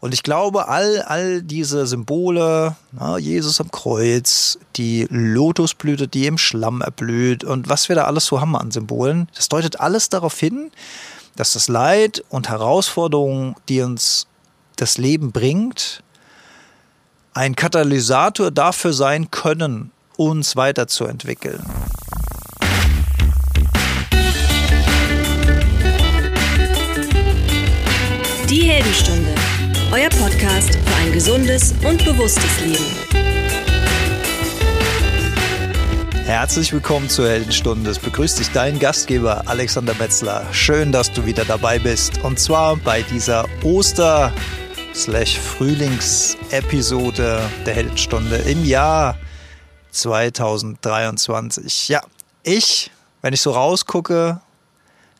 Und ich glaube, all, all diese Symbole, na, Jesus am Kreuz, die Lotusblüte, die im Schlamm erblüht und was wir da alles so haben an Symbolen, das deutet alles darauf hin, dass das Leid und Herausforderungen, die uns das Leben bringt, ein Katalysator dafür sein können, uns weiterzuentwickeln. Die Heldenstunde, euer Podcast für ein gesundes und bewusstes Leben. Herzlich willkommen zur Heldenstunde. Es begrüßt dich dein Gastgeber Alexander Metzler. Schön, dass du wieder dabei bist. Und zwar bei dieser Oster- Frühlingsepisode der Heldenstunde im Jahr 2023. Ja, ich, wenn ich so rausgucke,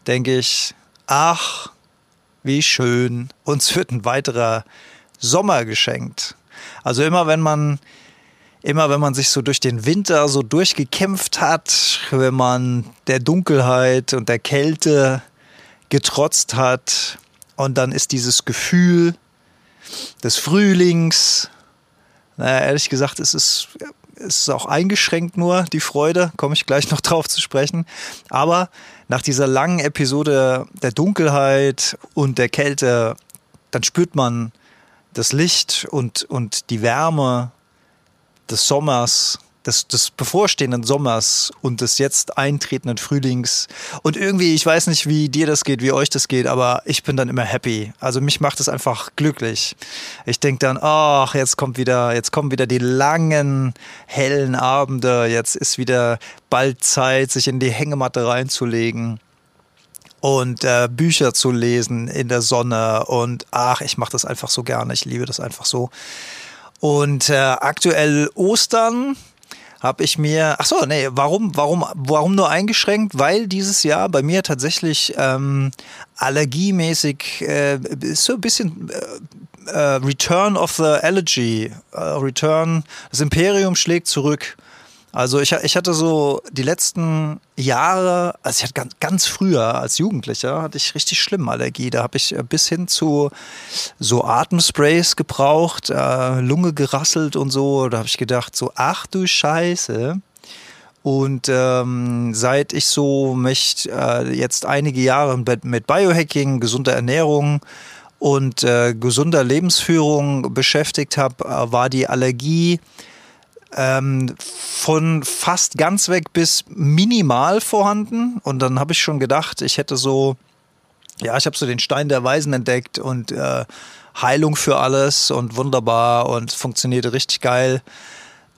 denke ich, ach, wie schön, uns wird ein weiterer Sommer geschenkt. Also immer wenn man immer wenn man sich so durch den Winter so durchgekämpft hat, wenn man der Dunkelheit und der Kälte getrotzt hat und dann ist dieses Gefühl des Frühlings. Naja, ehrlich gesagt, es ist, es ist auch eingeschränkt nur, die Freude, komme ich gleich noch drauf zu sprechen. Aber nach dieser langen Episode der Dunkelheit und der Kälte, dann spürt man das Licht und, und die Wärme des Sommers des, des bevorstehenden Sommers und des jetzt eintretenden Frühlings. Und irgendwie, ich weiß nicht, wie dir das geht, wie euch das geht, aber ich bin dann immer happy. Also mich macht es einfach glücklich. Ich denke dann, ach, jetzt kommt wieder, jetzt kommen wieder die langen, hellen Abende. Jetzt ist wieder bald Zeit, sich in die Hängematte reinzulegen und äh, Bücher zu lesen in der Sonne und ach, ich mache das einfach so gerne, ich liebe das einfach so. Und äh, aktuell Ostern, habe ich mir, ach so, nee, warum, warum, warum nur eingeschränkt? Weil dieses Jahr bei mir tatsächlich ähm, allergiemäßig äh, so ein bisschen äh, äh, Return of the Allergy, äh, Return, das Imperium schlägt zurück. Also ich, ich hatte so die letzten Jahre, also ich hatte ganz, ganz früher als Jugendlicher, hatte ich richtig schlimm Allergie. Da habe ich äh, bis hin zu so Atemsprays gebraucht, äh, Lunge gerasselt und so. Da habe ich gedacht, so, ach du Scheiße. Und ähm, seit ich so mich äh, jetzt einige Jahre mit, Biohacking, gesunder Ernährung und äh, gesunder Lebensführung beschäftigt habe, äh, war die Allergie ähm, von fast ganz weg bis minimal vorhanden. Und dann habe ich schon gedacht, ich hätte so, ja, ich habe so den Stein der Weisen entdeckt und äh, Heilung für alles und wunderbar und funktionierte richtig geil.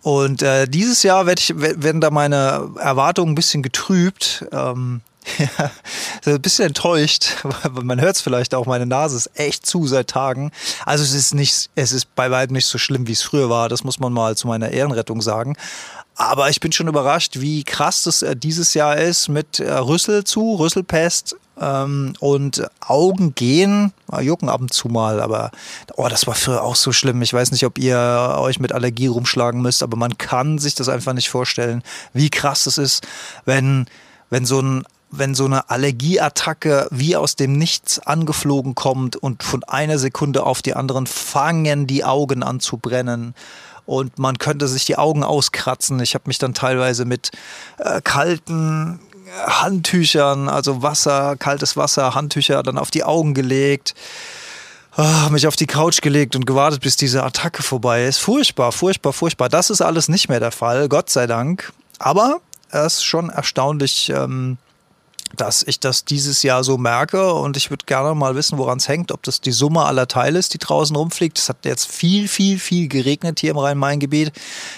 Und äh, dieses Jahr werd ich, werden da meine Erwartungen ein bisschen getrübt. Ähm, ja, ein bisschen enttäuscht, man hört es vielleicht auch, meine Nase ist echt zu seit Tagen. Also es ist nicht, es ist bei weitem nicht so schlimm, wie es früher war, das muss man mal zu meiner Ehrenrettung sagen. Aber ich bin schon überrascht, wie krass das äh, dieses Jahr ist mit äh, Rüssel zu, Rüsselpest ähm, und Augen gehen, jucken ab und zu mal, aber oh, das war früher auch so schlimm. Ich weiß nicht, ob ihr euch mit Allergie rumschlagen müsst, aber man kann sich das einfach nicht vorstellen, wie krass es ist, wenn, wenn so ein wenn so eine Allergieattacke wie aus dem Nichts angeflogen kommt und von einer Sekunde auf die anderen fangen die Augen an zu brennen und man könnte sich die Augen auskratzen. Ich habe mich dann teilweise mit äh, kalten Handtüchern, also Wasser, kaltes Wasser, Handtücher dann auf die Augen gelegt. Oh, mich auf die Couch gelegt und gewartet, bis diese Attacke vorbei ist. Furchtbar, furchtbar, furchtbar. Das ist alles nicht mehr der Fall, Gott sei Dank. Aber es ist schon erstaunlich, ähm, dass ich das dieses Jahr so merke und ich würde gerne mal wissen, woran es hängt, ob das die Summe aller Teile ist, die draußen rumfliegt. Es hat jetzt viel, viel, viel geregnet hier im Rhein-Main-Gebiet.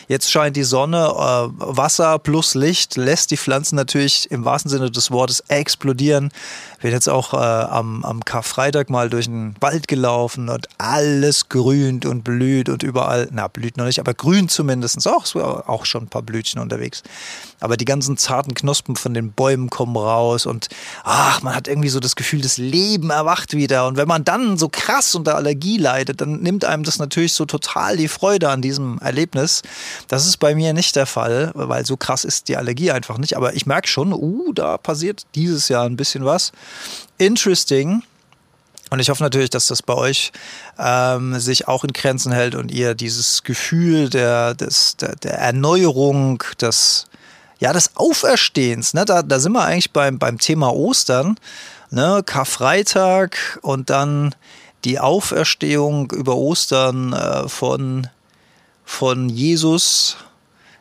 Jetzt scheint die Sonne, äh, Wasser plus Licht lässt die Pflanzen natürlich im wahrsten Sinne des Wortes explodieren. Ich bin jetzt auch äh, am, am Karfreitag mal durch den Wald gelaufen und alles grünt und blüht und überall, na blüht noch nicht, aber grün zumindest. Auch, auch schon ein paar Blütchen unterwegs. Aber die ganzen zarten Knospen von den Bäumen kommen raus und ach, man hat irgendwie so das Gefühl, das Leben erwacht wieder. Und wenn man dann so krass unter Allergie leidet, dann nimmt einem das natürlich so total die Freude an diesem Erlebnis. Das ist bei mir nicht der Fall, weil so krass ist die Allergie einfach nicht. Aber ich merke schon, uh, da passiert dieses Jahr ein bisschen was. Interesting. Und ich hoffe natürlich, dass das bei euch ähm, sich auch in Grenzen hält und ihr dieses Gefühl der, des, der, der Erneuerung, des, ja, des Auferstehens, ne? da, da sind wir eigentlich beim, beim Thema Ostern, ne? Karfreitag und dann die Auferstehung über Ostern äh, von, von Jesus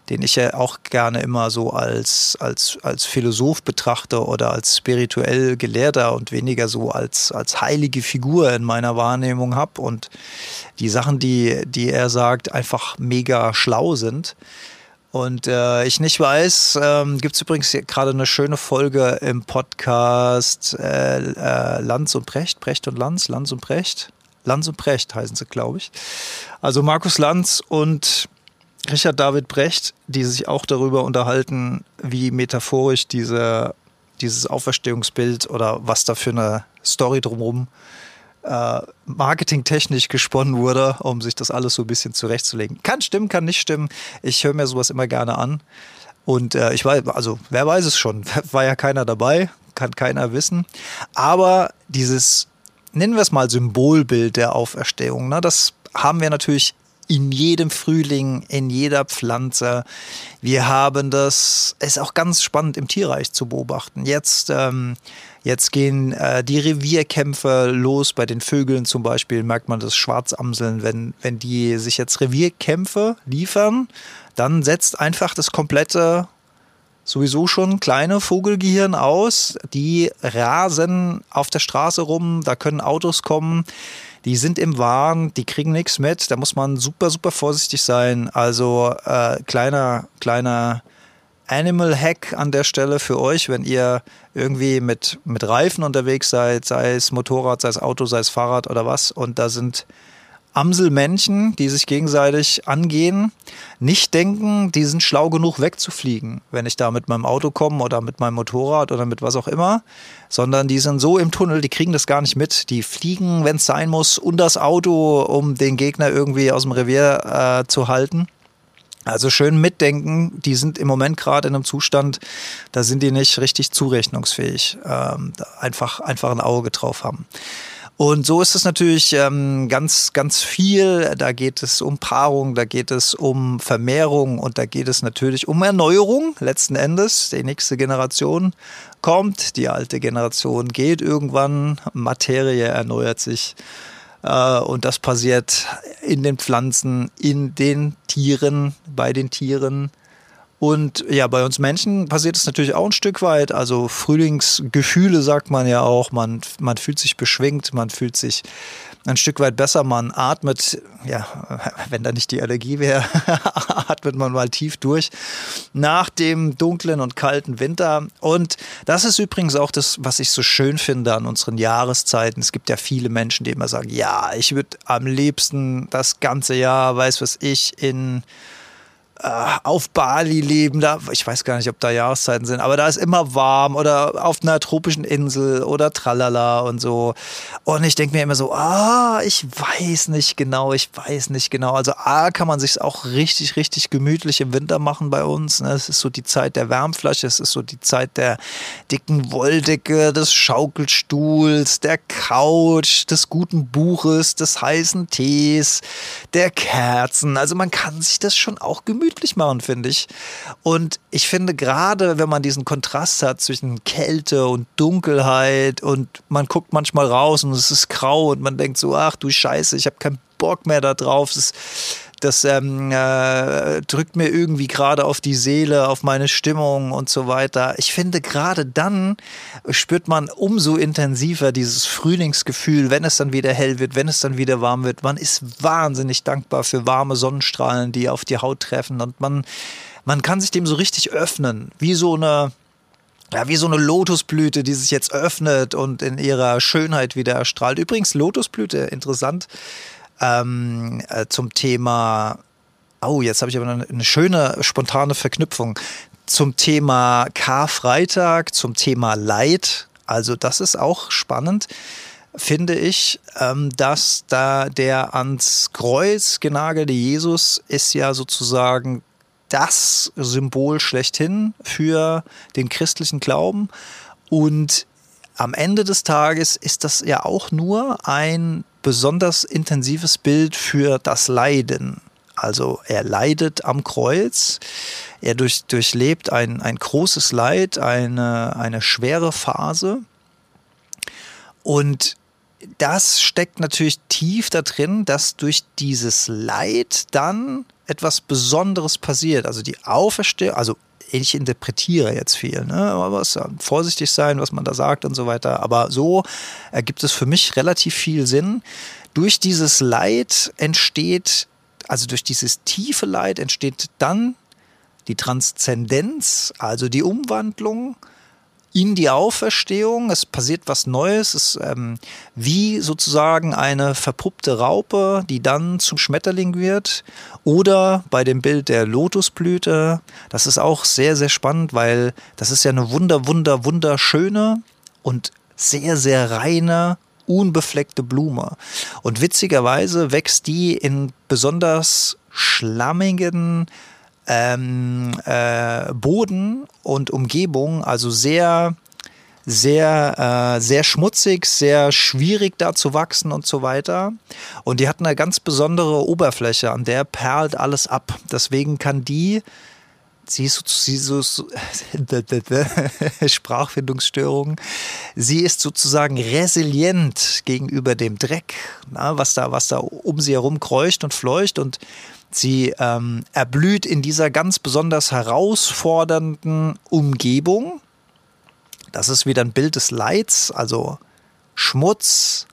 den ich ja auch gerne immer so als, als, als Philosoph betrachte oder als spirituell Gelehrter und weniger so als, als heilige Figur in meiner Wahrnehmung habe und die Sachen, die, die er sagt, einfach mega schlau sind. Und äh, ich nicht weiß, ähm, gibt es übrigens gerade eine schöne Folge im Podcast äh, äh, Lanz und Brecht, Brecht und Lanz, Lanz und Brecht. Lanz und Brecht heißen sie, glaube ich. Also Markus Lanz und Richard David Brecht, die sich auch darüber unterhalten, wie metaphorisch diese, dieses Auferstehungsbild oder was da für eine Story drumherum äh, marketingtechnisch gesponnen wurde, um sich das alles so ein bisschen zurechtzulegen. Kann stimmen, kann nicht stimmen. Ich höre mir sowas immer gerne an. Und äh, ich weiß, also wer weiß es schon, war ja keiner dabei, kann keiner wissen. Aber dieses, nennen wir es mal Symbolbild der Auferstehung, ne, das haben wir natürlich in jedem Frühling, in jeder Pflanze. Wir haben das, ist auch ganz spannend im Tierreich zu beobachten. Jetzt, ähm, jetzt gehen äh, die Revierkämpfe los. Bei den Vögeln zum Beispiel merkt man das Schwarzamseln. Wenn, wenn die sich jetzt Revierkämpfe liefern, dann setzt einfach das komplette sowieso schon kleine Vogelgehirn aus. Die rasen auf der Straße rum, da können Autos kommen die sind im Wahn, die kriegen nichts mit. Da muss man super, super vorsichtig sein. Also äh, kleiner, kleiner Animal Hack an der Stelle für euch, wenn ihr irgendwie mit, mit Reifen unterwegs seid, sei es Motorrad, sei es Auto, sei es Fahrrad oder was, und da sind Amselmännchen, die sich gegenseitig angehen, nicht denken, die sind schlau genug wegzufliegen, wenn ich da mit meinem Auto komme oder mit meinem Motorrad oder mit was auch immer, sondern die sind so im Tunnel, die kriegen das gar nicht mit. Die fliegen, wenn es sein muss, und das Auto, um den Gegner irgendwie aus dem Revier äh, zu halten. Also schön mitdenken, die sind im Moment gerade in einem Zustand, da sind die nicht richtig zurechnungsfähig. Ähm, einfach, einfach ein Auge drauf haben. Und so ist es natürlich ähm, ganz, ganz viel. Da geht es um Paarung, da geht es um Vermehrung und da geht es natürlich um Erneuerung letzten Endes. Die nächste Generation kommt, die alte Generation geht irgendwann, Materie erneuert sich. Äh, und das passiert in den Pflanzen, in den Tieren, bei den Tieren. Und ja, bei uns Menschen passiert es natürlich auch ein Stück weit. Also Frühlingsgefühle sagt man ja auch. Man, man fühlt sich beschwingt, man fühlt sich ein Stück weit besser. Man atmet, ja, wenn da nicht die Allergie wäre, atmet man mal tief durch nach dem dunklen und kalten Winter. Und das ist übrigens auch das, was ich so schön finde an unseren Jahreszeiten. Es gibt ja viele Menschen, die immer sagen, ja, ich würde am liebsten das ganze Jahr, weiß was ich, in auf Bali leben, da, ich weiß gar nicht, ob da Jahreszeiten sind, aber da ist immer warm oder auf einer tropischen Insel oder tralala und so. Und ich denke mir immer so, ah, ich weiß nicht genau, ich weiß nicht genau. Also A, kann man sich auch richtig, richtig gemütlich im Winter machen bei uns. Ne? Es ist so die Zeit der Wärmflasche, es ist so die Zeit der dicken Wolldecke, des Schaukelstuhls, der Couch, des guten Buches, des heißen Tees, der Kerzen. Also man kann sich das schon auch gemütlich gemütlich machen, finde ich. Und ich finde gerade, wenn man diesen Kontrast hat zwischen Kälte und Dunkelheit und man guckt manchmal raus und es ist grau und man denkt so, ach du Scheiße, ich habe keinen Bock mehr da drauf. Das, das ähm, äh, drückt mir irgendwie gerade auf die Seele, auf meine Stimmung und so weiter. Ich finde, gerade dann spürt man umso intensiver dieses Frühlingsgefühl, wenn es dann wieder hell wird, wenn es dann wieder warm wird. Man ist wahnsinnig dankbar für warme Sonnenstrahlen, die auf die Haut treffen und man, man kann sich dem so richtig öffnen, wie so eine ja, wie so eine Lotusblüte, die sich jetzt öffnet und in ihrer Schönheit wieder erstrahlt. Übrigens, Lotusblüte, interessant, ähm, äh, zum Thema, oh, jetzt habe ich aber eine, eine schöne spontane Verknüpfung zum Thema Karfreitag, zum Thema Leid. Also das ist auch spannend, finde ich, ähm, dass da der ans Kreuz genagelte Jesus ist ja sozusagen das Symbol schlechthin für den christlichen Glauben. Und am Ende des Tages ist das ja auch nur ein besonders intensives Bild für das Leiden. Also er leidet am Kreuz, er durch, durchlebt ein, ein großes Leid, eine, eine schwere Phase. Und das steckt natürlich tief da drin, dass durch dieses Leid dann etwas Besonderes passiert. Also die Auferstehung, also ich interpretiere jetzt viel, ne? aber muss vorsichtig sein, was man da sagt und so weiter. Aber so ergibt es für mich relativ viel Sinn. Durch dieses Leid entsteht, also durch dieses tiefe Leid entsteht dann die Transzendenz, also die Umwandlung in die Auferstehung. Es passiert was Neues. Es ist ähm, wie sozusagen eine verpuppte Raupe, die dann zum Schmetterling wird. Oder bei dem Bild der Lotusblüte. Das ist auch sehr, sehr spannend, weil das ist ja eine wunder, wunder, wunderschöne und sehr, sehr reine unbefleckte Blume. Und witzigerweise wächst die in besonders schlammigen, ähm, äh, Boden und Umgebung, also sehr, sehr, äh, sehr schmutzig, sehr schwierig da zu wachsen und so weiter. Und die hat eine ganz besondere Oberfläche, an der perlt alles ab. Deswegen kann die sie ist, sie so Sprachfindungsstörungen. Sie ist sozusagen resilient gegenüber dem Dreck, na, was da, was da um sie herum kreucht und fleucht und Sie ähm, erblüht in dieser ganz besonders herausfordernden Umgebung. Das ist wieder ein Bild des Leids, also Schmutz.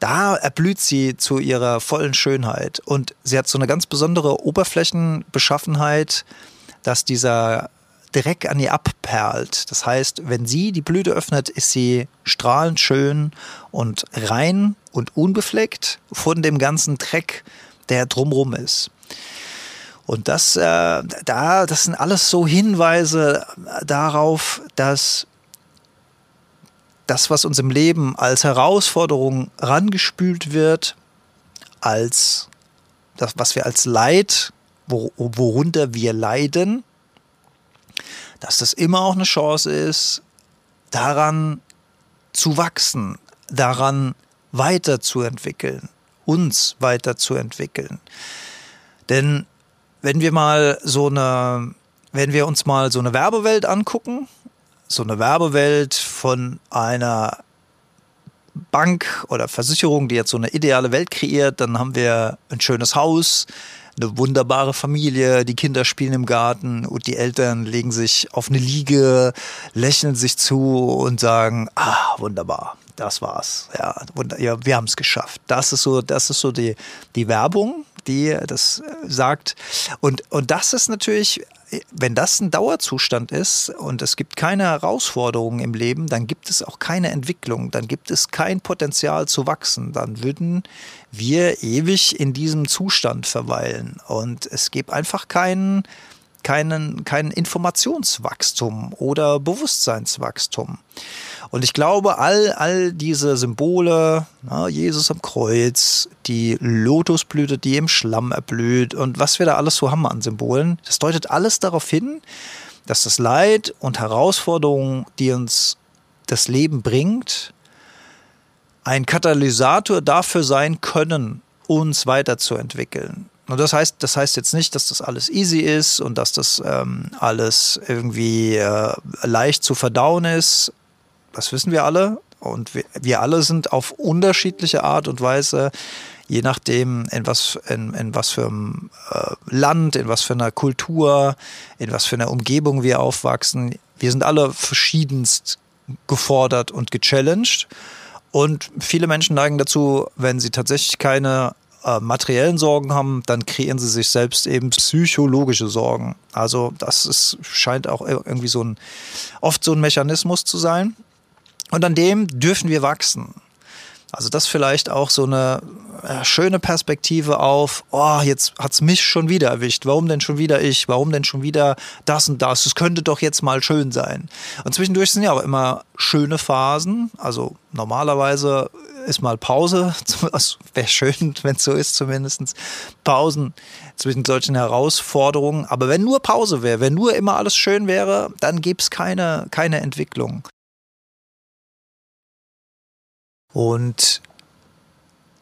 Da erblüht sie zu ihrer vollen Schönheit. Und sie hat so eine ganz besondere Oberflächenbeschaffenheit, dass dieser Dreck an ihr abperlt. Das heißt, wenn sie die Blüte öffnet, ist sie strahlend schön und rein und unbefleckt von dem ganzen Dreck, der drumrum ist. Und das, äh, da, das sind alles so Hinweise darauf, dass das, was uns im Leben als Herausforderung rangespült wird, als das, was wir als Leid, wor worunter wir leiden, dass das immer auch eine Chance ist, daran zu wachsen, daran weiterzuentwickeln uns weiterzuentwickeln. Denn wenn wir mal so eine, wenn wir uns mal so eine Werbewelt angucken, so eine Werbewelt von einer Bank oder Versicherung, die jetzt so eine ideale Welt kreiert, dann haben wir ein schönes Haus, eine wunderbare Familie, die Kinder spielen im Garten und die Eltern legen sich auf eine Liege, lächeln sich zu und sagen, ah, wunderbar, das war's. Ja, ja wir haben es geschafft. Das ist so, das ist so die, die Werbung, die das sagt. Und, und das ist natürlich wenn das ein Dauerzustand ist und es gibt keine Herausforderungen im Leben, dann gibt es auch keine Entwicklung, dann gibt es kein Potenzial zu wachsen, dann würden wir ewig in diesem Zustand verweilen und es gibt einfach keinen keinen, kein Informationswachstum oder Bewusstseinswachstum. Und ich glaube, all, all diese Symbole, na, Jesus am Kreuz, die Lotusblüte, die im Schlamm erblüht und was wir da alles so haben an Symbolen, das deutet alles darauf hin, dass das Leid und Herausforderungen, die uns das Leben bringt, ein Katalysator dafür sein können, uns weiterzuentwickeln. Und das heißt, das heißt jetzt nicht, dass das alles easy ist und dass das ähm, alles irgendwie äh, leicht zu verdauen ist. Das wissen wir alle. Und wir, wir alle sind auf unterschiedliche Art und Weise, je nachdem, in was, in, in was für einem äh, Land, in was für einer Kultur, in was für einer Umgebung wir aufwachsen. Wir sind alle verschiedenst gefordert und gechallenged. Und viele Menschen neigen dazu, wenn sie tatsächlich keine äh, materiellen Sorgen haben, dann kreieren sie sich selbst eben psychologische Sorgen. Also das ist, scheint auch irgendwie so ein, oft so ein Mechanismus zu sein. Und an dem dürfen wir wachsen. Also das vielleicht auch so eine äh, schöne Perspektive auf, oh, jetzt hat's mich schon wieder erwischt. Warum denn schon wieder ich? Warum denn schon wieder das und das? Es könnte doch jetzt mal schön sein. Und zwischendurch sind ja auch immer schöne Phasen. Also normalerweise ist mal Pause. Es wäre schön, wenn es so ist, zumindest. Pausen zwischen solchen Herausforderungen. Aber wenn nur Pause wäre, wenn nur immer alles schön wäre, dann gäbe es keine, keine Entwicklung. Und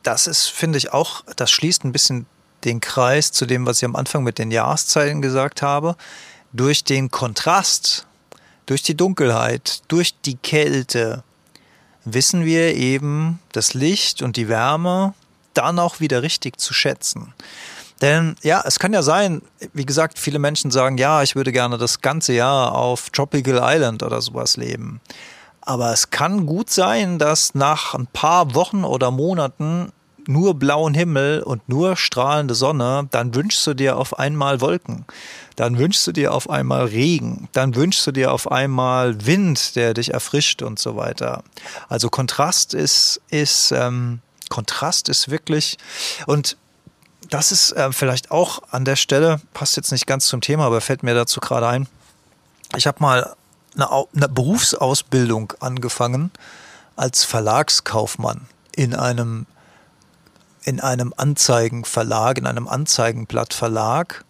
das ist, finde ich, auch, das schließt ein bisschen den Kreis zu dem, was ich am Anfang mit den Jahreszeiten gesagt habe. Durch den Kontrast, durch die Dunkelheit, durch die Kälte wissen wir eben das Licht und die Wärme dann auch wieder richtig zu schätzen. Denn ja, es kann ja sein, wie gesagt, viele Menschen sagen, ja, ich würde gerne das ganze Jahr auf Tropical Island oder sowas leben. Aber es kann gut sein, dass nach ein paar Wochen oder Monaten nur blauen Himmel und nur strahlende Sonne, dann wünschst du dir auf einmal Wolken. Dann wünschst du dir auf einmal Regen. Dann wünschst du dir auf einmal Wind, der dich erfrischt und so weiter. Also Kontrast ist, ist, ähm, Kontrast ist wirklich, und das ist äh, vielleicht auch an der Stelle, passt jetzt nicht ganz zum Thema, aber fällt mir dazu gerade ein. Ich habe mal eine, eine Berufsausbildung angefangen als Verlagskaufmann in einem in einem Anzeigenverlag, in einem Anzeigenblattverlag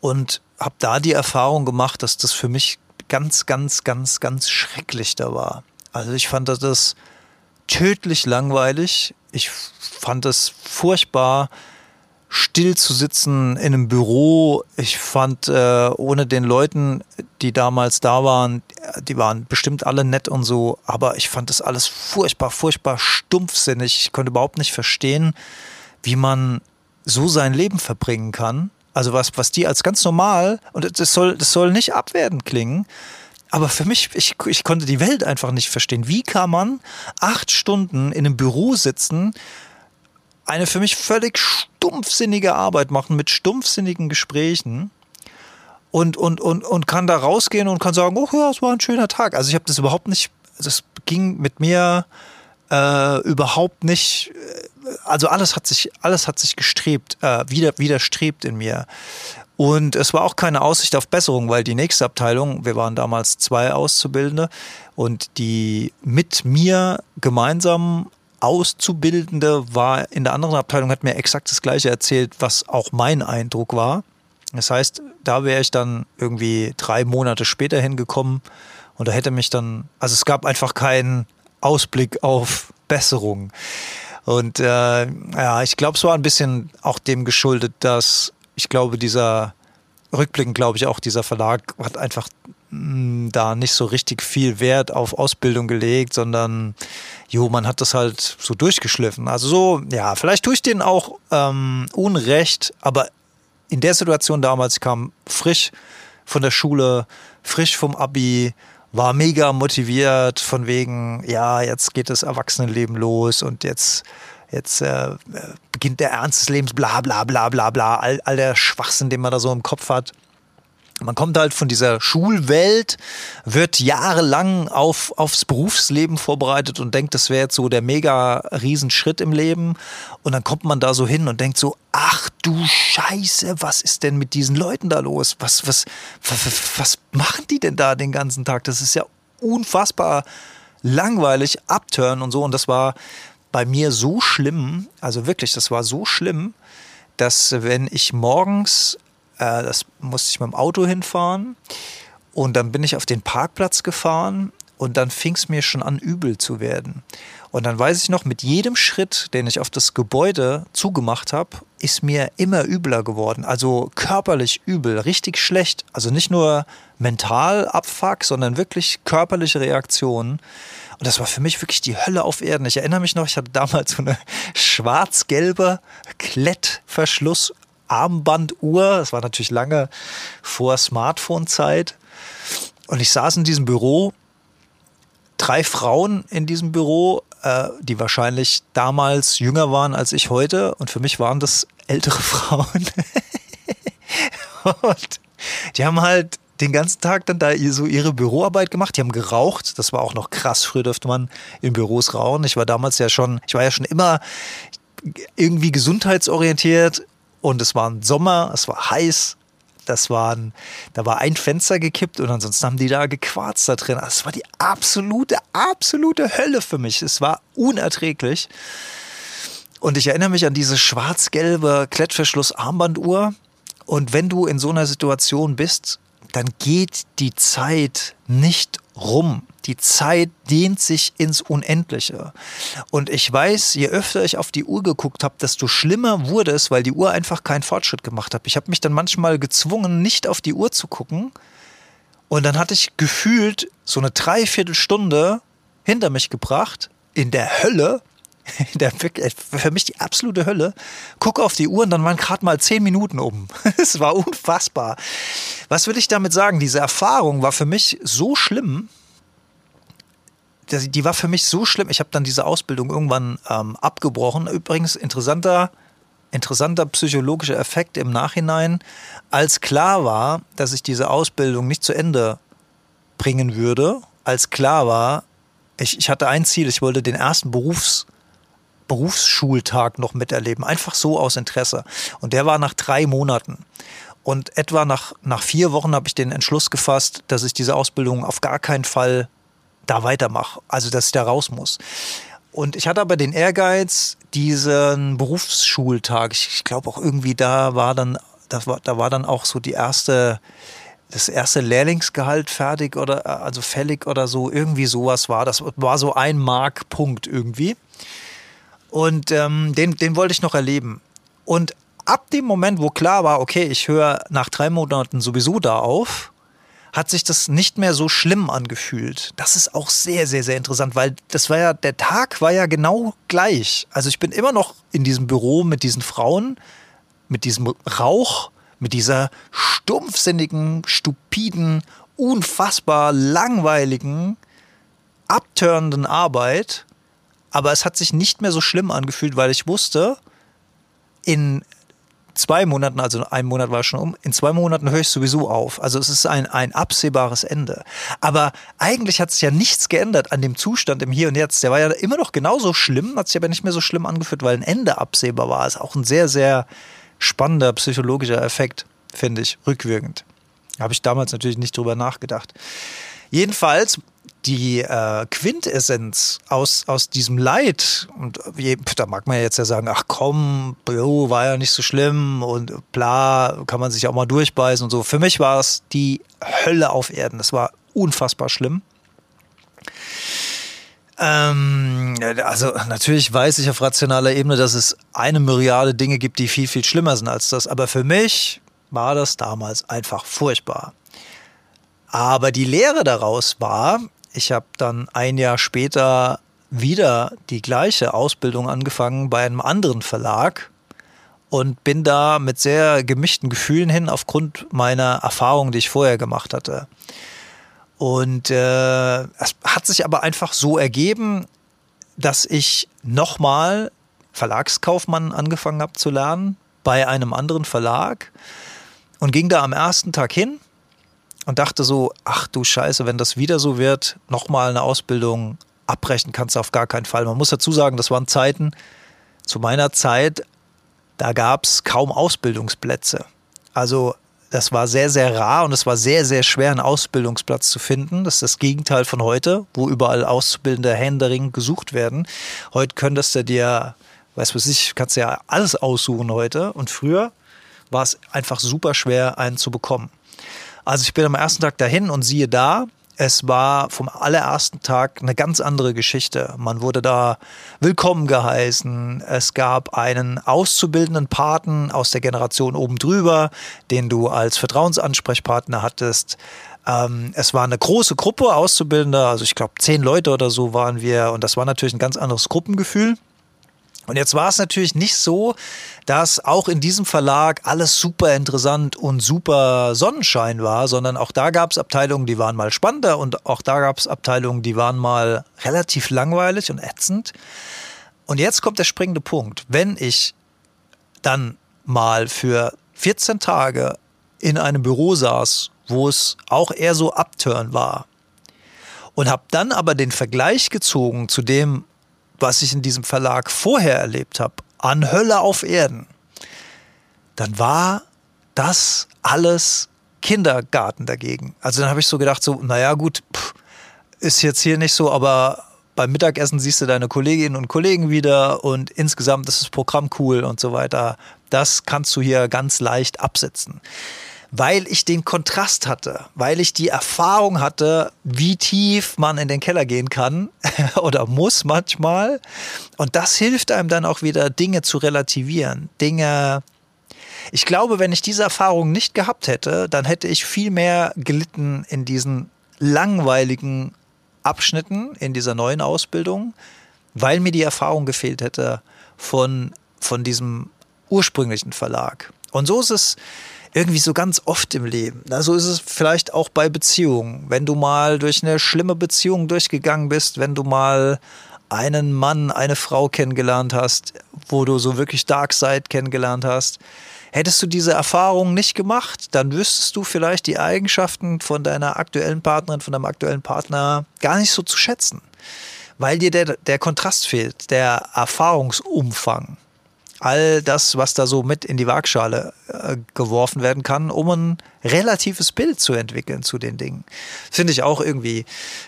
und habe da die Erfahrung gemacht, dass das für mich ganz, ganz, ganz, ganz schrecklich da war. Also ich fand das tödlich langweilig. Ich fand es furchtbar, still zu sitzen in einem Büro. Ich fand, äh, ohne den Leuten, die damals da waren, die waren bestimmt alle nett und so, aber ich fand das alles furchtbar, furchtbar stumpfsinnig. Ich konnte überhaupt nicht verstehen, wie man so sein Leben verbringen kann. Also was, was die als ganz normal, und das soll, das soll nicht abwertend klingen, aber für mich, ich, ich konnte die Welt einfach nicht verstehen. Wie kann man acht Stunden in einem Büro sitzen, eine für mich völlig stumpfsinnige Arbeit machen mit stumpfsinnigen Gesprächen und, und, und, und kann da rausgehen und kann sagen, oh ja, es war ein schöner Tag. Also ich habe das überhaupt nicht, das ging mit mir äh, überhaupt nicht, äh, also alles hat sich, alles hat sich gestrebt, äh, wieder, widerstrebt in mir. Und es war auch keine Aussicht auf Besserung, weil die nächste Abteilung, wir waren damals zwei Auszubildende und die mit mir gemeinsam Auszubildende war in der anderen Abteilung, hat mir exakt das Gleiche erzählt, was auch mein Eindruck war. Das heißt, da wäre ich dann irgendwie drei Monate später hingekommen und da hätte mich dann, also es gab einfach keinen Ausblick auf Besserung. Und äh, ja, ich glaube, es war ein bisschen auch dem geschuldet, dass ich glaube, dieser rückblickend glaube ich auch, dieser Verlag hat einfach da nicht so richtig viel Wert auf Ausbildung gelegt, sondern jo, man hat das halt so durchgeschliffen. Also so, ja, vielleicht tue ich denen auch ähm, Unrecht, aber in der Situation damals, kam frisch von der Schule, frisch vom Abi, war mega motiviert von wegen, ja, jetzt geht das Erwachsenenleben los und jetzt, jetzt äh, beginnt der Ernst des Lebens, bla bla bla bla bla, all, all der Schwachsinn, den man da so im Kopf hat. Man kommt halt von dieser Schulwelt, wird jahrelang auf, aufs Berufsleben vorbereitet und denkt, das wäre jetzt so der mega Riesenschritt im Leben. Und dann kommt man da so hin und denkt so, ach du Scheiße, was ist denn mit diesen Leuten da los? Was, was, was, was machen die denn da den ganzen Tag? Das ist ja unfassbar langweilig, abturn und so. Und das war bei mir so schlimm, also wirklich, das war so schlimm, dass wenn ich morgens äh, das musste ich mit dem Auto hinfahren. Und dann bin ich auf den Parkplatz gefahren und dann fing es mir schon an, übel zu werden. Und dann weiß ich noch, mit jedem Schritt, den ich auf das Gebäude zugemacht habe, ist mir immer übler geworden. Also körperlich übel, richtig schlecht. Also nicht nur mental Abfuck, sondern wirklich körperliche Reaktionen. Und das war für mich wirklich die Hölle auf Erden. Ich erinnere mich noch, ich hatte damals so eine schwarz-gelbe Klettverschluss Armbanduhr. Das war natürlich lange vor Smartphone-Zeit. Und ich saß in diesem Büro, drei Frauen in diesem Büro, äh, die wahrscheinlich damals jünger waren als ich heute. Und für mich waren das ältere Frauen. und die haben halt den ganzen Tag dann da so ihre Büroarbeit gemacht. Die haben geraucht. Das war auch noch krass. Früher dürfte man in Büros rauchen. Ich war damals ja schon, ich war ja schon immer irgendwie gesundheitsorientiert und es war ein Sommer, es war heiß, das waren, da war ein Fenster gekippt und ansonsten haben die da gequarzt da drin. Das war die absolute, absolute Hölle für mich. Es war unerträglich. Und ich erinnere mich an diese schwarz-gelbe Klettverschluss-Armbanduhr. Und wenn du in so einer Situation bist, dann geht die Zeit nicht rum. Die Zeit dehnt sich ins Unendliche. Und ich weiß, je öfter ich auf die Uhr geguckt habe, desto schlimmer wurde es, weil die Uhr einfach keinen Fortschritt gemacht hat. Ich habe mich dann manchmal gezwungen, nicht auf die Uhr zu gucken. Und dann hatte ich gefühlt so eine Dreiviertelstunde hinter mich gebracht, in der Hölle, der, für mich die absolute Hölle. Gucke auf die Uhr und dann waren gerade mal zehn Minuten um. Es war unfassbar. Was will ich damit sagen? Diese Erfahrung war für mich so schlimm. Die war für mich so schlimm. Ich habe dann diese Ausbildung irgendwann ähm, abgebrochen. Übrigens interessanter, interessanter psychologischer Effekt im Nachhinein, als klar war, dass ich diese Ausbildung nicht zu Ende bringen würde, als klar war, ich, ich hatte ein Ziel, ich wollte den ersten Berufs, Berufsschultag noch miterleben, einfach so aus Interesse. Und der war nach drei Monaten. Und etwa nach, nach vier Wochen habe ich den Entschluss gefasst, dass ich diese Ausbildung auf gar keinen Fall da weitermache, also dass ich da raus muss. Und ich hatte aber den Ehrgeiz, diesen Berufsschultag, ich, ich glaube auch irgendwie da war dann, das war, da war dann auch so die erste, das erste Lehrlingsgehalt fertig oder also fällig oder so, irgendwie sowas war. Das war so ein Markpunkt irgendwie. Und ähm, den, den wollte ich noch erleben. Und ab dem Moment, wo klar war, okay, ich höre nach drei Monaten sowieso da auf, hat sich das nicht mehr so schlimm angefühlt. Das ist auch sehr, sehr, sehr interessant, weil das war ja, der Tag war ja genau gleich. Also ich bin immer noch in diesem Büro mit diesen Frauen, mit diesem Rauch, mit dieser stumpfsinnigen, stupiden, unfassbar langweiligen, abtörenden Arbeit. Aber es hat sich nicht mehr so schlimm angefühlt, weil ich wusste, in zwei Monaten, also ein Monat war schon um, in zwei Monaten höre ich sowieso auf. Also es ist ein, ein absehbares Ende. Aber eigentlich hat sich ja nichts geändert an dem Zustand im Hier und Jetzt. Der war ja immer noch genauso schlimm, hat sich aber nicht mehr so schlimm angefühlt, weil ein Ende absehbar war. Ist auch ein sehr, sehr spannender psychologischer Effekt, finde ich, rückwirkend. Habe ich damals natürlich nicht drüber nachgedacht. Jedenfalls die äh, Quintessenz aus, aus diesem Leid, und da mag man jetzt ja sagen, ach komm, jo, war ja nicht so schlimm und bla, kann man sich auch mal durchbeißen und so. Für mich war es die Hölle auf Erden. Das war unfassbar schlimm. Ähm, also natürlich weiß ich auf rationaler Ebene, dass es eine Myriade Dinge gibt, die viel, viel schlimmer sind als das. Aber für mich war das damals einfach furchtbar. Aber die Lehre daraus war, ich habe dann ein Jahr später wieder die gleiche Ausbildung angefangen bei einem anderen Verlag und bin da mit sehr gemischten Gefühlen hin aufgrund meiner Erfahrungen, die ich vorher gemacht hatte. Und äh, es hat sich aber einfach so ergeben, dass ich nochmal Verlagskaufmann angefangen habe zu lernen bei einem anderen Verlag und ging da am ersten Tag hin und dachte so, ach du Scheiße, wenn das wieder so wird, nochmal eine Ausbildung abbrechen kannst du auf gar keinen Fall. Man muss dazu sagen, das waren Zeiten, zu meiner Zeit, da gab es kaum Ausbildungsplätze. Also das war sehr, sehr rar und es war sehr, sehr schwer, einen Ausbildungsplatz zu finden. Das ist das Gegenteil von heute, wo überall auszubildende Händering gesucht werden. Heute könntest du dir, weißt du was ich, kannst du ja alles aussuchen heute. Und früher war es einfach super schwer, einen zu bekommen. Also ich bin am ersten Tag dahin und siehe da, es war vom allerersten Tag eine ganz andere Geschichte. Man wurde da willkommen geheißen. Es gab einen auszubildenden Paten aus der Generation oben drüber, den du als Vertrauensansprechpartner hattest. Ähm, es war eine große Gruppe Auszubildender, also ich glaube zehn Leute oder so waren wir und das war natürlich ein ganz anderes Gruppengefühl. Und jetzt war es natürlich nicht so, dass auch in diesem Verlag alles super interessant und super Sonnenschein war, sondern auch da gab es Abteilungen, die waren mal spannender und auch da gab es Abteilungen, die waren mal relativ langweilig und ätzend. Und jetzt kommt der springende Punkt. Wenn ich dann mal für 14 Tage in einem Büro saß, wo es auch eher so Upturn war, und habe dann aber den Vergleich gezogen zu dem, was ich in diesem Verlag vorher erlebt habe, an Hölle auf Erden, dann war das alles Kindergarten dagegen. Also dann habe ich so gedacht, so, naja gut, pff, ist jetzt hier nicht so, aber beim Mittagessen siehst du deine Kolleginnen und Kollegen wieder und insgesamt ist das Programm cool und so weiter. Das kannst du hier ganz leicht absetzen. Weil ich den Kontrast hatte, weil ich die Erfahrung hatte, wie tief man in den Keller gehen kann oder muss manchmal. Und das hilft einem dann auch wieder, Dinge zu relativieren, Dinge. Ich glaube, wenn ich diese Erfahrung nicht gehabt hätte, dann hätte ich viel mehr gelitten in diesen langweiligen Abschnitten in dieser neuen Ausbildung, weil mir die Erfahrung gefehlt hätte von, von diesem ursprünglichen Verlag. Und so ist es irgendwie so ganz oft im Leben. Na, so ist es vielleicht auch bei Beziehungen. Wenn du mal durch eine schlimme Beziehung durchgegangen bist, wenn du mal einen Mann, eine Frau kennengelernt hast, wo du so wirklich Dark Side kennengelernt hast, hättest du diese Erfahrung nicht gemacht, dann wüsstest du vielleicht die Eigenschaften von deiner aktuellen Partnerin, von deinem aktuellen Partner gar nicht so zu schätzen, weil dir der, der Kontrast fehlt, der Erfahrungsumfang all das, was da so mit in die Waagschale äh, geworfen werden kann, um ein relatives Bild zu entwickeln zu den Dingen. Finde ich auch irgendwie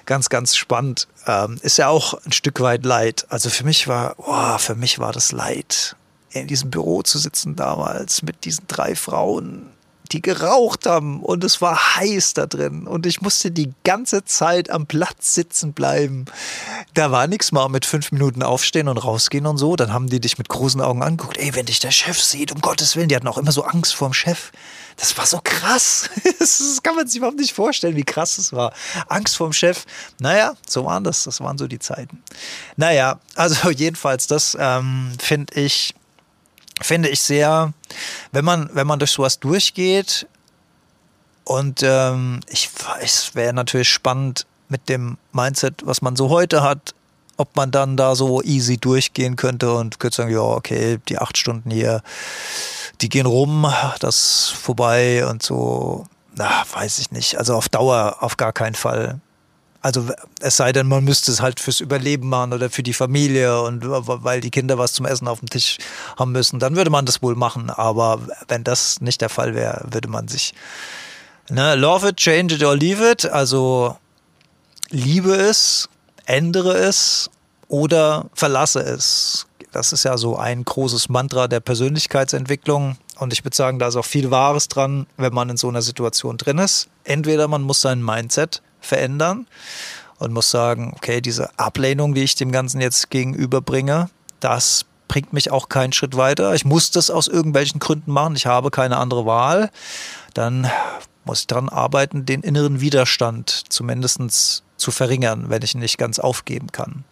ganz, ganz spannend. Ähm, ist ja auch ein Stück weit Leid. Also für mich war, oh, für mich war das Leid, in diesem Büro zu sitzen damals mit diesen drei Frauen die geraucht haben und es war heiß da drin und ich musste die ganze Zeit am Platz sitzen bleiben. Da war nichts mal mit fünf Minuten aufstehen und rausgehen und so. Dann haben die dich mit großen Augen angeguckt. Ey, wenn dich der Chef sieht, um Gottes Willen, die hatten auch immer so Angst vor dem Chef. Das war so krass. Das kann man sich überhaupt nicht vorstellen, wie krass es war. Angst vor dem Chef. Naja, so waren das. Das waren so die Zeiten. Naja, also jedenfalls, das ähm, finde ich finde ich sehr, wenn man, wenn man durch sowas durchgeht und ähm, ich weiß, wäre natürlich spannend mit dem Mindset, was man so heute hat, ob man dann da so easy durchgehen könnte und könnte sagen, ja, okay, die acht Stunden hier, die gehen rum, das vorbei und so, na, weiß ich nicht. Also auf Dauer auf gar keinen Fall. Also es sei denn, man müsste es halt fürs Überleben machen oder für die Familie und weil die Kinder was zum Essen auf dem Tisch haben müssen, dann würde man das wohl machen. Aber wenn das nicht der Fall wäre, würde man sich ne, love it, change it or leave it. Also liebe es, ändere es oder verlasse es. Das ist ja so ein großes Mantra der Persönlichkeitsentwicklung. Und ich würde sagen, da ist auch viel Wahres dran, wenn man in so einer Situation drin ist. Entweder man muss sein Mindset verändern und muss sagen, okay, diese Ablehnung, die ich dem Ganzen jetzt gegenüberbringe, das bringt mich auch keinen Schritt weiter. Ich muss das aus irgendwelchen Gründen machen. Ich habe keine andere Wahl. Dann muss ich daran arbeiten, den inneren Widerstand zumindest zu verringern, wenn ich ihn nicht ganz aufgeben kann.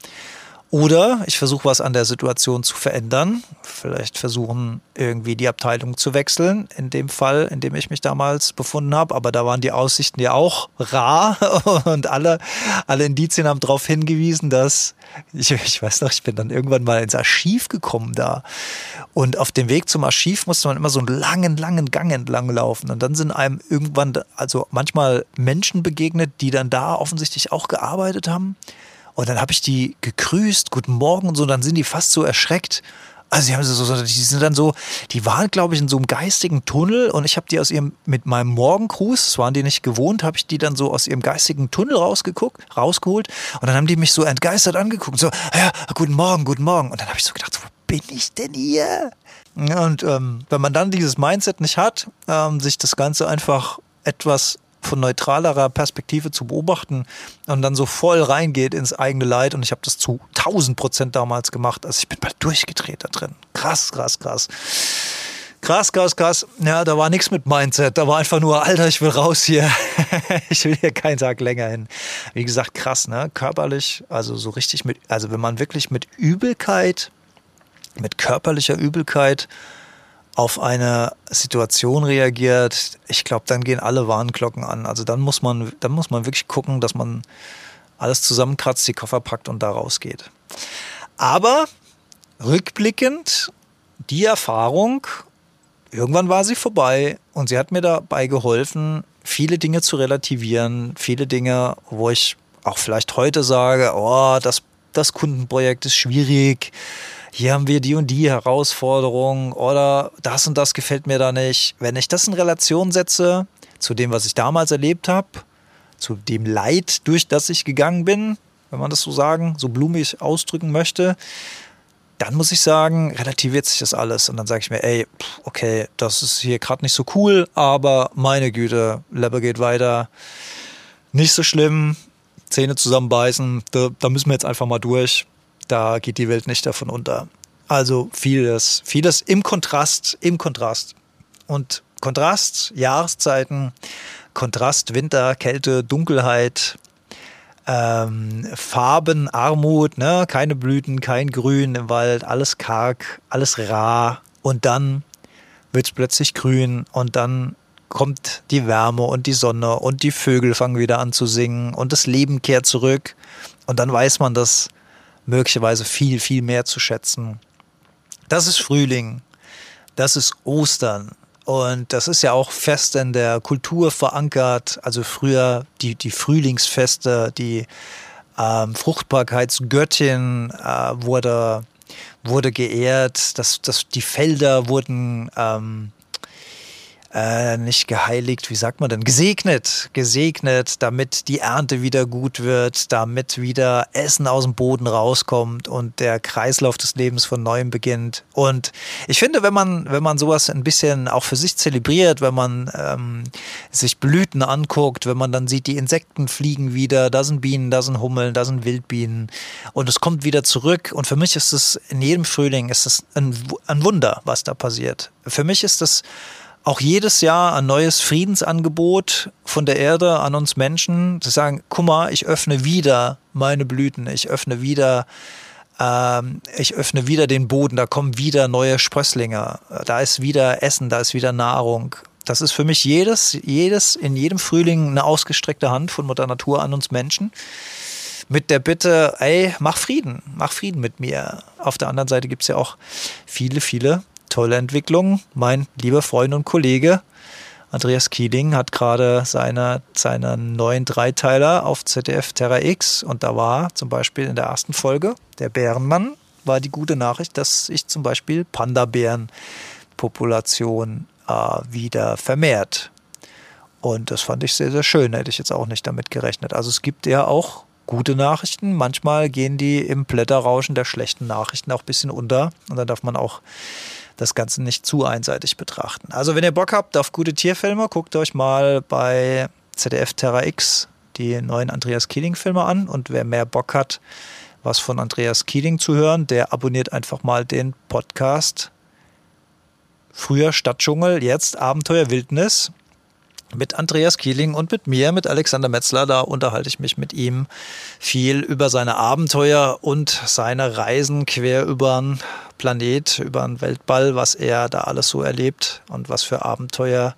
Oder ich versuche was an der Situation zu verändern. Vielleicht versuchen, irgendwie die Abteilung zu wechseln. In dem Fall, in dem ich mich damals befunden habe. Aber da waren die Aussichten ja auch rar. Und alle, alle Indizien haben darauf hingewiesen, dass, ich, ich weiß noch, ich bin dann irgendwann mal ins Archiv gekommen da. Und auf dem Weg zum Archiv musste man immer so einen langen, langen Gang entlang laufen. Und dann sind einem irgendwann, also manchmal Menschen begegnet, die dann da offensichtlich auch gearbeitet haben. Und dann habe ich die gegrüßt, guten Morgen und so, und dann sind die fast so erschreckt. Also die haben so, die sind dann so, die waren, glaube ich, in so einem geistigen Tunnel und ich habe die aus ihrem, mit meinem Morgengruß, das waren die nicht gewohnt, habe ich die dann so aus ihrem geistigen Tunnel rausgeguckt, rausgeholt und dann haben die mich so entgeistert angeguckt, so, ja, guten Morgen, guten Morgen. Und dann habe ich so gedacht, wo bin ich denn hier? Und ähm, wenn man dann dieses Mindset nicht hat, ähm, sich das Ganze einfach etwas von neutralerer Perspektive zu beobachten und dann so voll reingeht ins eigene Leid. Und ich habe das zu 1000 Prozent damals gemacht. Also ich bin mal durchgedreht da drin. Krass, krass, krass. Krass, krass, krass. Ja, da war nichts mit Mindset. Da war einfach nur, Alter, ich will raus hier. ich will hier keinen Tag länger hin. Wie gesagt, krass, ne? Körperlich, also so richtig mit, also wenn man wirklich mit Übelkeit, mit körperlicher Übelkeit auf eine Situation reagiert, ich glaube, dann gehen alle Warnglocken an. Also dann muss man, dann muss man wirklich gucken, dass man alles zusammenkratzt, die Koffer packt und da rausgeht. Aber rückblickend, die Erfahrung, irgendwann war sie vorbei und sie hat mir dabei geholfen, viele Dinge zu relativieren, viele Dinge, wo ich auch vielleicht heute sage, oh, das, das Kundenprojekt ist schwierig, hier haben wir die und die Herausforderung oder das und das gefällt mir da nicht. Wenn ich das in Relation setze zu dem, was ich damals erlebt habe, zu dem Leid, durch das ich gegangen bin, wenn man das so sagen, so blumig ausdrücken möchte, dann muss ich sagen, relativiert sich das alles. Und dann sage ich mir, ey, okay, das ist hier gerade nicht so cool, aber meine Güte, Leber geht weiter. Nicht so schlimm, Zähne zusammenbeißen, da, da müssen wir jetzt einfach mal durch. Da geht die Welt nicht davon unter. Also vieles, vieles im Kontrast, im Kontrast. Und Kontrast, Jahreszeiten, Kontrast, Winter, Kälte, Dunkelheit, ähm, Farben, Armut, ne? keine Blüten, kein Grün im Wald, alles karg, alles rar. Und dann wird es plötzlich grün und dann kommt die Wärme und die Sonne und die Vögel fangen wieder an zu singen und das Leben kehrt zurück. Und dann weiß man das möglicherweise viel, viel mehr zu schätzen. Das ist Frühling, das ist Ostern, und das ist ja auch fest in der Kultur verankert. Also früher die, die Frühlingsfeste, die ähm, Fruchtbarkeitsgöttin äh, wurde, wurde geehrt. Das, das, die Felder wurden ähm, äh, nicht geheiligt, wie sagt man denn? Gesegnet, gesegnet, damit die Ernte wieder gut wird, damit wieder Essen aus dem Boden rauskommt und der Kreislauf des Lebens von neuem beginnt. Und ich finde, wenn man, wenn man sowas ein bisschen auch für sich zelebriert, wenn man ähm, sich Blüten anguckt, wenn man dann sieht, die Insekten fliegen wieder, da sind Bienen, da sind Hummeln, da sind Wildbienen und es kommt wieder zurück. Und für mich ist es in jedem Frühling ist es ein, ein Wunder, was da passiert. Für mich ist das auch jedes Jahr ein neues Friedensangebot von der Erde an uns Menschen, zu sagen, guck mal, ich öffne wieder meine Blüten, ich öffne wieder, ähm, ich öffne wieder den Boden, da kommen wieder neue Sprösslinge, da ist wieder Essen, da ist wieder Nahrung. Das ist für mich jedes, jedes, in jedem Frühling eine ausgestreckte Hand von Mutter Natur an uns Menschen. Mit der Bitte, ey, mach Frieden, mach Frieden mit mir. Auf der anderen Seite gibt es ja auch viele, viele tolle Entwicklung. Mein lieber Freund und Kollege Andreas Kieling hat gerade seine, seine neuen Dreiteiler auf ZDF Terra X und da war zum Beispiel in der ersten Folge der Bärenmann war die gute Nachricht, dass sich zum Beispiel Panda-Bären-Population äh, wieder vermehrt. Und das fand ich sehr, sehr schön. Hätte ich jetzt auch nicht damit gerechnet. Also es gibt ja auch gute Nachrichten. Manchmal gehen die im Blätterrauschen der schlechten Nachrichten auch ein bisschen unter. Und dann darf man auch das Ganze nicht zu einseitig betrachten. Also wenn ihr Bock habt auf gute Tierfilme, guckt euch mal bei ZDF Terra X die neuen Andreas Keeling Filme an. Und wer mehr Bock hat, was von Andreas Keeling zu hören, der abonniert einfach mal den Podcast. Früher Stadtdschungel, jetzt Abenteuer Wildnis mit Andreas Kieling und mit mir, mit Alexander Metzler. Da unterhalte ich mich mit ihm viel über seine Abenteuer und seine Reisen quer über den Planet, über den Weltball, was er da alles so erlebt und was für Abenteuer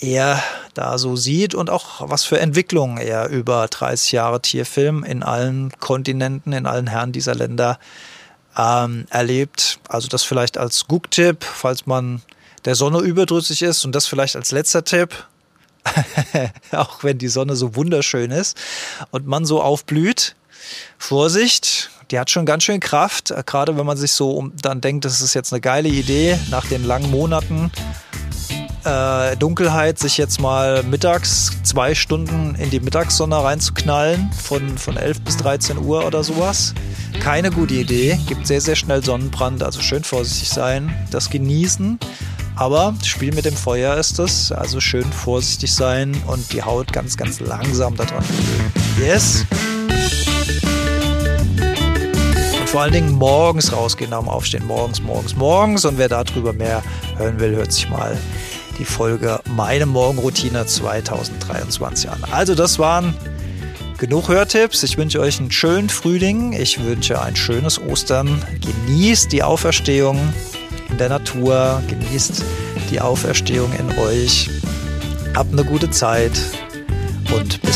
er da so sieht und auch was für Entwicklungen er über 30 Jahre Tierfilm in allen Kontinenten, in allen Herren dieser Länder ähm, erlebt. Also das vielleicht als Gucktipp, falls man der Sonne überdrüssig ist und das vielleicht als letzter Tipp. auch wenn die Sonne so wunderschön ist und man so aufblüht. Vorsicht, die hat schon ganz schön Kraft, gerade wenn man sich so dann denkt, das ist jetzt eine geile Idee, nach den langen Monaten äh, Dunkelheit, sich jetzt mal mittags zwei Stunden in die Mittagssonne reinzuknallen, von, von 11 bis 13 Uhr oder sowas. Keine gute Idee, gibt sehr, sehr schnell Sonnenbrand, also schön vorsichtig sein, das genießen. Aber Spiel mit dem Feuer ist es, also schön vorsichtig sein und die Haut ganz, ganz langsam daran gewöhnen. Yes! Und vor allen Dingen morgens rausgehen am Aufstehen. Morgens, morgens, morgens. Und wer darüber mehr hören will, hört sich mal die Folge Meine Morgenroutine 2023 an. Also das waren genug Hörtipps. Ich wünsche euch einen schönen Frühling. Ich wünsche ein schönes Ostern. Genießt die Auferstehung in der Natur, genießt die Auferstehung in euch. Habt eine gute Zeit und bis